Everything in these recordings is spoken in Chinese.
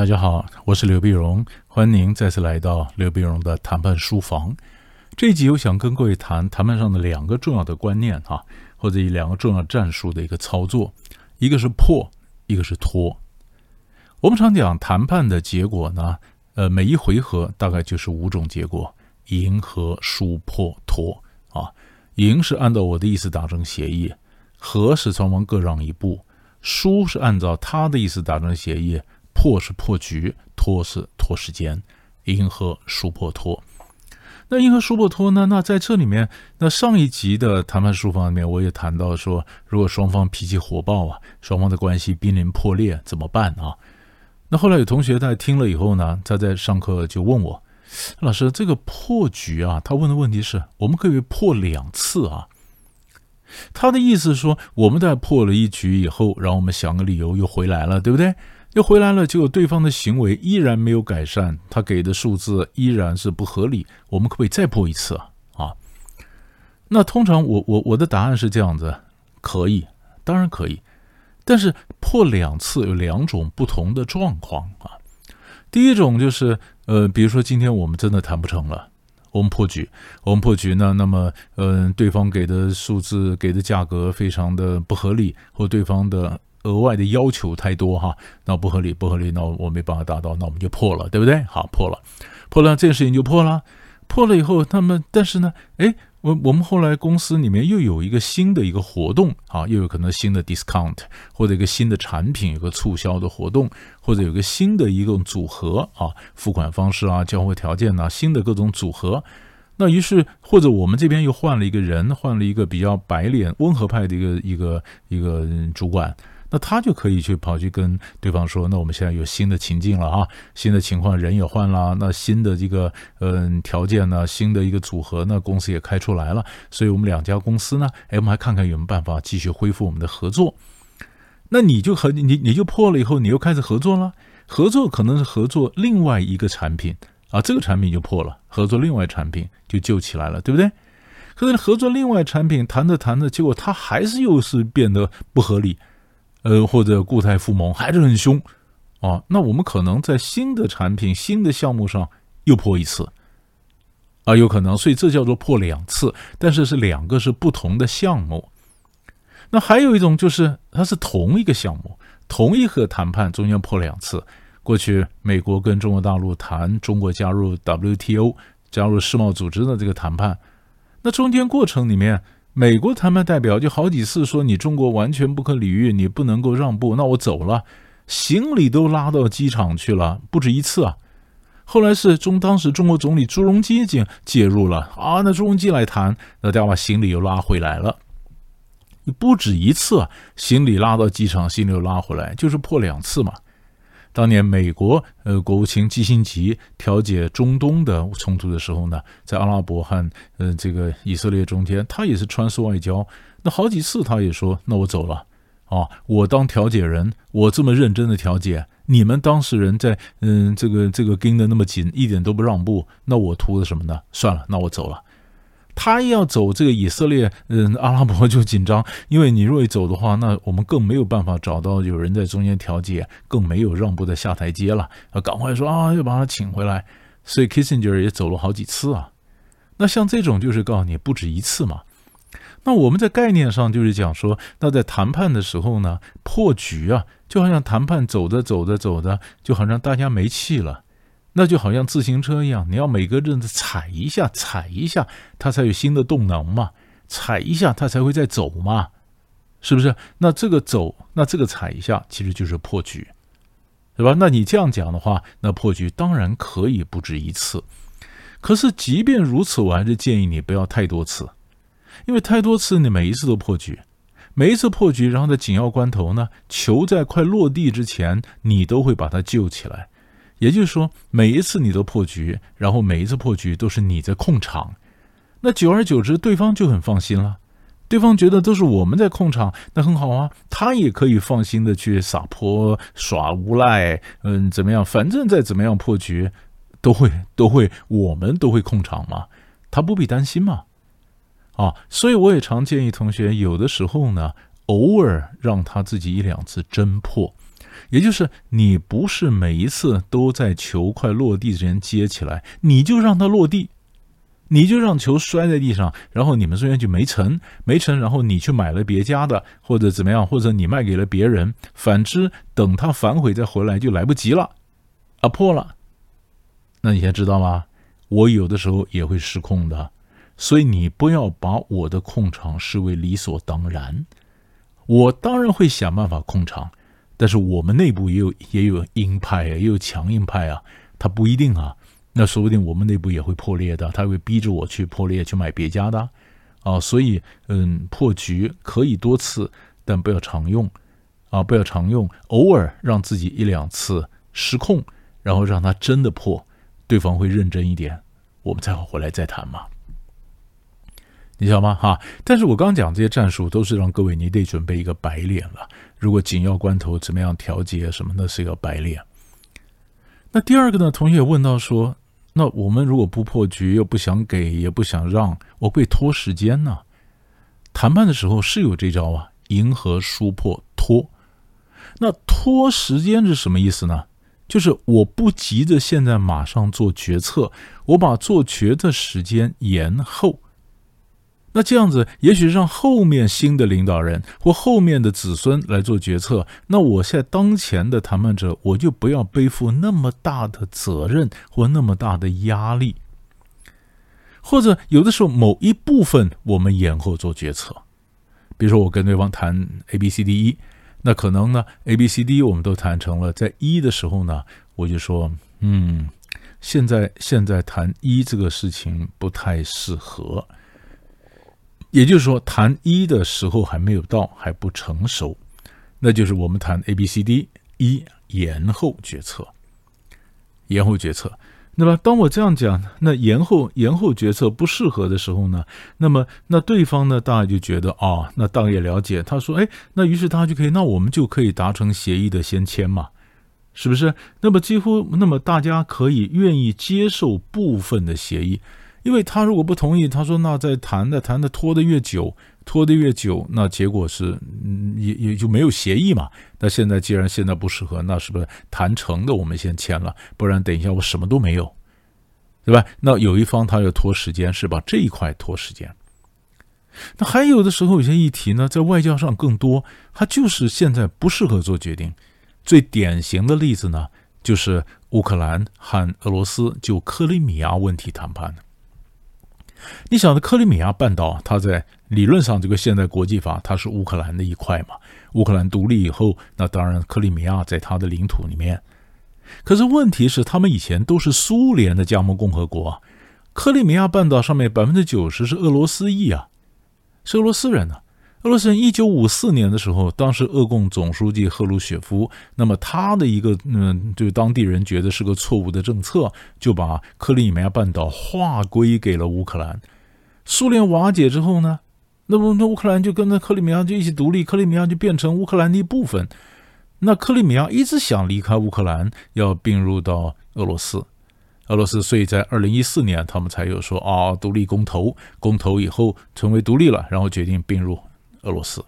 大家好，我是刘碧荣，欢迎您再次来到刘碧荣的谈判书房。这一集我想跟各位谈谈判上的两个重要的观念哈，或者以两个重要战术的一个操作，一个是破，一个是拖。我们常讲谈判的结果呢，呃，每一回合大概就是五种结果：赢、和、输、破、拖啊。赢是按照我的意思达成协议，和是双方各让一步，输是按照他的意思达成协议。破是破局，拖是拖时间，赢和输破拖。那赢和输破拖呢？那在这里面，那上一集的谈判书房里面，我也谈到说，如果双方脾气火爆啊，双方的关系濒临破裂，怎么办啊？那后来有同学在听了以后呢，他在上课就问我，老师，这个破局啊，他问的问题是我们可以破两次啊？他的意思是说，我们在破了一局以后，然后我们想个理由又回来了，对不对？又回来了，结果对方的行为依然没有改善，他给的数字依然是不合理。我们可不可以再破一次啊？啊？那通常我我我的答案是这样子，可以，当然可以。但是破两次有两种不同的状况啊。第一种就是，呃，比如说今天我们真的谈不成了，我们破局，我们破局呢，那么，嗯，对方给的数字给的价格非常的不合理，或对方的。额外的要求太多哈，那不合理，不合理，那我没办法达到，那我们就破了，对不对？好，破了，破了，这个事情就破了。破了以后，那么但是呢，哎，我我们后来公司里面又有一个新的一个活动啊，又有可能新的 discount 或者一个新的产品有个促销的活动，或者有个新的一个组合啊，付款方式啊，交货条件呐，新的各种组合。那于是或者我们这边又换了一个人，换了一个比较白脸温和派的一个一个一个主管。那他就可以去跑去跟对方说，那我们现在有新的情境了啊，新的情况人也换了，那新的这个嗯条件呢，新的一个组合，呢公司也开出来了，所以我们两家公司呢，哎，我们还看看有没有办法继续恢复我们的合作。那你就和你你就破了以后，你又开始合作了，合作可能是合作另外一个产品啊，这个产品就破了，合作另外产品就救起来了，对不对？可是合作另外产品谈着谈着，结果它还是又是变得不合理。呃，或者固态复萌还是很凶，啊，那我们可能在新的产品、新的项目上又破一次，啊，有可能，所以这叫做破两次，但是是两个是不同的项目。那还有一种就是它是同一个项目，同一个谈判中间破两次。过去美国跟中国大陆谈中国加入 WTO、加入世贸组织的这个谈判，那中间过程里面。美国谈判代表就好几次说你中国完全不可理喻，你不能够让步，那我走了，行李都拉到机场去了，不止一次啊。后来是中当时中国总理朱镕基介介入了啊，那朱镕基来谈，那再把行李又拉回来了，不止一次啊，行李拉到机场，行李又拉回来，就是破两次嘛。当年美国呃国务卿基辛吉调解中东的冲突的时候呢，在阿拉伯和呃这个以色列中间，他也是穿梭外交。那好几次他也说：“那我走了啊，我当调解人，我这么认真的调解，你们当事人在嗯这个这个盯的那么紧，一点都不让步，那我图的什么呢？算了，那我走了。”他要走这个以色列，嗯，阿拉伯就紧张，因为你若一走的话，那我们更没有办法找到有人在中间调解，更没有让步的下台阶了。啊，赶快说啊，要把他请回来。所以 Kissinger 也走了好几次啊。那像这种就是告诉你不止一次嘛。那我们在概念上就是讲说，那在谈判的时候呢，破局啊，就好像谈判走着走着走着，就好像大家没气了。那就好像自行车一样，你要每个阵子踩一下，踩一下，它才有新的动能嘛，踩一下它才会再走嘛，是不是？那这个走，那这个踩一下，其实就是破局，对吧？那你这样讲的话，那破局当然可以不止一次。可是即便如此，我还是建议你不要太多次，因为太多次你每一次都破局，每一次破局，然后在紧要关头呢，球在快落地之前，你都会把它救起来。也就是说，每一次你都破局，然后每一次破局都是你在控场，那久而久之，对方就很放心了。对方觉得都是我们在控场，那很好啊，他也可以放心的去撒泼耍无赖，嗯，怎么样？反正再怎么样破局，都会都会，我们都会控场嘛，他不必担心嘛。啊，所以我也常建议同学，有的时候呢，偶尔让他自己一两次真破。也就是你不是每一次都在球快落地之前接起来，你就让它落地，你就让球摔在地上，然后你们这边就没成，没成，然后你去买了别家的，或者怎么样，或者你卖给了别人，反之，等他反悔再回来就来不及了，啊破了。那你现在知道吗？我有的时候也会失控的，所以你不要把我的控场视为理所当然。我当然会想办法控场，但是我们内部也有也有鹰派啊，也有强硬派啊，他不一定啊。那说不定我们内部也会破裂的，他会逼着我去破裂，去买别家的啊。所以，嗯，破局可以多次，但不要常用啊，不要常用，偶尔让自己一两次失控，然后让他真的破。对方会认真一点，我们才好回来再谈嘛，你知道吗？哈！但是我刚讲这些战术，都是让各位你得准备一个白脸了。如果紧要关头怎么样调节什么，那是一个白脸。那第二个呢？同学问到说，那我们如果不破局，又不想给，也不想让，我会拖时间呢？谈判的时候是有这招啊，迎合输破拖。那拖时间是什么意思呢？就是我不急着现在马上做决策，我把做决的时间延后。那这样子，也许让后面新的领导人或后面的子孙来做决策。那我现在当前的谈判者，我就不要背负那么大的责任或那么大的压力。或者有的时候某一部分我们延后做决策，比如说我跟对方谈 A、B、C、D、E。那可能呢，A、B、C、D 我们都谈成了，在一的时候呢，我就说，嗯，现在现在谈一这个事情不太适合，也就是说，谈一的时候还没有到，还不成熟，那就是我们谈 A、B、C、D 一延后决策，延后决策。那么，当我这样讲，那延后延后决策不适合的时候呢？那么，那对方呢，大家就觉得啊，那当然也了解。他说，哎，那于是他就可以，那我们就可以达成协议的先签嘛，是不是？那么几乎，那么大家可以愿意接受部分的协议，因为他如果不同意，他说那在谈的谈的拖得越久。拖得越久，那结果是，也也就没有协议嘛。那现在既然现在不适合，那是不是谈成的我们先签了？不然等一下我什么都没有，对吧？那有一方他要拖时间，是吧？这一块拖时间。那还有的时候有些议题呢，在外交上更多，它就是现在不适合做决定。最典型的例子呢，就是乌克兰和俄罗斯就克里米亚问题谈判你想的克里米亚半岛，它在理论上这个现代国际法，它是乌克兰的一块嘛？乌克兰独立以后，那当然克里米亚在它的领土里面。可是问题是，他们以前都是苏联的加盟共和国，啊克里米亚半岛上面百分之九十是俄罗斯裔啊，是俄罗斯人呢。俄罗斯人一九五四年的时候，当时俄共总书记赫鲁雪夫，那么他的一个嗯，就当地人觉得是个错误的政策，就把克里米亚半岛划归给了乌克兰。苏联瓦解之后呢，那么那乌克兰就跟着克里米亚就一起独立，克里米亚就变成乌克兰的一部分。那克里米亚一直想离开乌克兰，要并入到俄罗斯。俄罗斯所以在二零一四年，他们才有说啊，独立公投，公投以后成为独立了，然后决定并入。俄罗斯，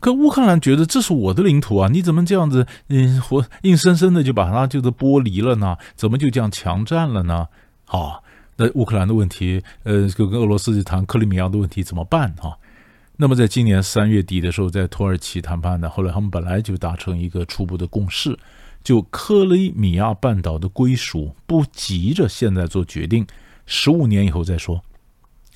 可乌克兰觉得这是我的领土啊！你怎么这样子，嗯，活硬生生的就把它就是剥离了呢？怎么就这样强占了呢？好，那乌克兰的问题，呃，就跟俄罗斯谈克里米亚的问题怎么办啊？那么在今年三月底的时候，在土耳其谈判呢，后来他们本来就达成一个初步的共识，就克里米亚半岛的归属不急着现在做决定，十五年以后再说。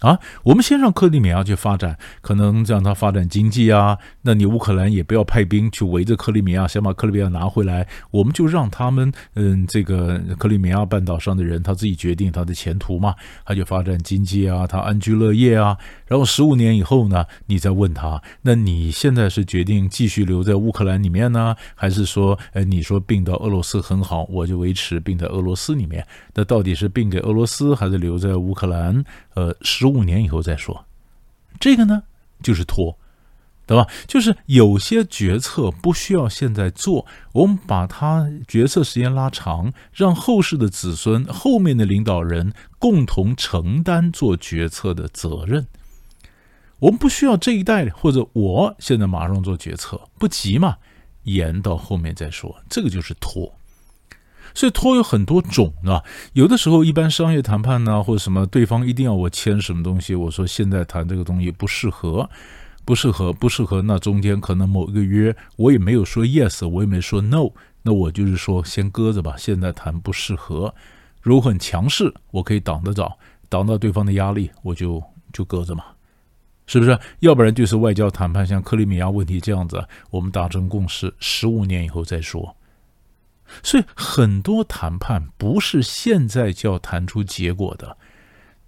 啊，我们先让克里米亚去发展，可能让他发展经济啊。那你乌克兰也不要派兵去围着克里米亚，想把克里米亚拿回来。我们就让他们，嗯，这个克里米亚半岛上的人他自己决定他的前途嘛，他就发展经济啊，他安居乐业啊。然后十五年以后呢，你再问他，那你现在是决定继续留在乌克兰里面呢，还是说，呃，你说并到俄罗斯很好，我就维持并在俄罗斯里面？那到底是并给俄罗斯，还是留在乌克兰？呃，十五年以后再说，这个呢就是拖，对吧？就是有些决策不需要现在做，我们把它决策时间拉长，让后世的子孙、后面的领导人共同承担做决策的责任。我们不需要这一代或者我现在马上做决策，不急嘛。延到后面再说，这个就是拖。所以拖有很多种啊，有的时候一般商业谈判呢，或者什么，对方一定要我签什么东西，我说现在谈这个东西不适合，不适合，不适合。那中间可能某一个约，我也没有说 yes，我也没说 no，那我就是说先搁着吧，现在谈不适合。如果很强势，我可以挡得着，挡到对方的压力，我就就搁着嘛，是不是？要不然就是外交谈判，像克里米亚问题这样子，我们达成共识，十五年以后再说。所以很多谈判不是现在就要谈出结果的，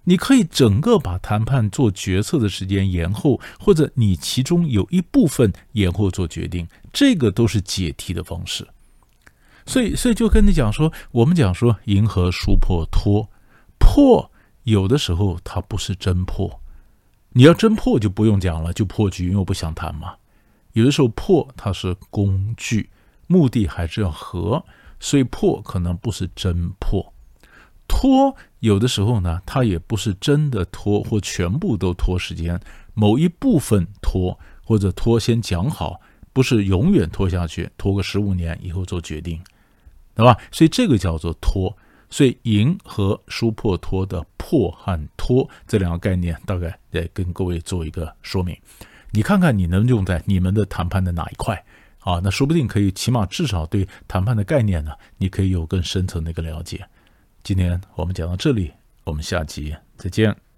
你可以整个把谈判做决策的时间延后，或者你其中有一部分延后做决定，这个都是解题的方式。所以，所以就跟你讲说，我们讲说银河输破脱破，有的时候它不是真破，你要真破就不用讲了，就破局，因为我不想谈嘛。有的时候破它是工具。目的还是要和，所以破可能不是真破，拖有的时候呢，它也不是真的拖或全部都拖时间，某一部分拖或者拖先讲好，不是永远拖下去，拖个十五年以后做决定，对吧？所以这个叫做拖，所以赢和输破拖的破和拖这两个概念，大概得跟各位做一个说明，你看看你能用在你们的谈判的哪一块。啊，那说不定可以，起码至少对谈判的概念呢，你可以有更深层的一个了解。今天我们讲到这里，我们下集再见。